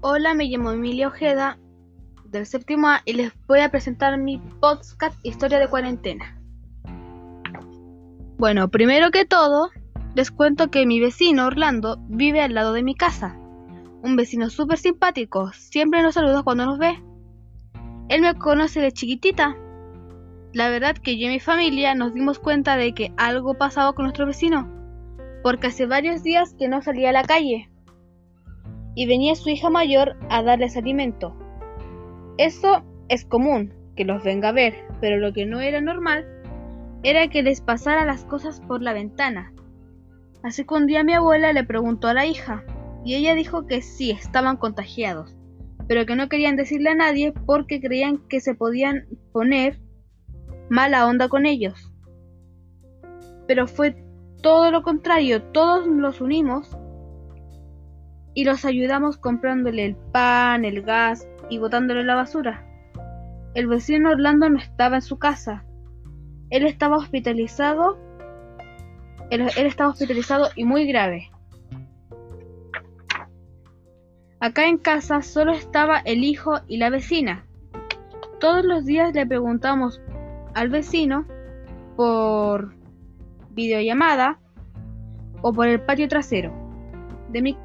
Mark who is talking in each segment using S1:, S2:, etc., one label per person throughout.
S1: Hola, me llamo Emilia Ojeda del séptimo A y les voy a presentar mi podcast Historia de cuarentena. Bueno, primero que todo, les cuento que mi vecino Orlando vive al lado de mi casa. Un vecino súper simpático, siempre nos saluda cuando nos ve. Él me conoce de chiquitita. La verdad que yo y mi familia nos dimos cuenta de que algo pasaba con nuestro vecino, porque hace varios días que no salía a la calle y venía su hija mayor a darles alimento. Eso es común, que los venga a ver, pero lo que no era normal era que les pasara las cosas por la ventana. Así que un día mi abuela le preguntó a la hija, y ella dijo que sí, estaban contagiados, pero que no querían decirle a nadie porque creían que se podían poner mala onda con ellos. Pero fue todo lo contrario, todos los unimos y los ayudamos comprándole el pan, el gas y botándole la basura. El vecino Orlando no estaba en su casa. Él estaba hospitalizado. Él, estaba hospitalizado y muy grave. Acá en casa solo estaba el hijo y la vecina. Todos los días le preguntamos al vecino por videollamada o por el patio trasero de mi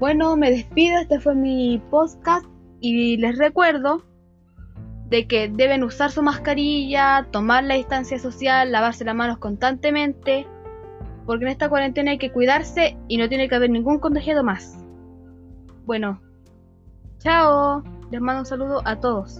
S1: Bueno, me despido, este fue mi podcast y les recuerdo de que deben usar su mascarilla, tomar la distancia social, lavarse las manos constantemente, porque en esta cuarentena hay que cuidarse y no tiene que haber ningún contagiado más. Bueno, chao, les mando un saludo a todos.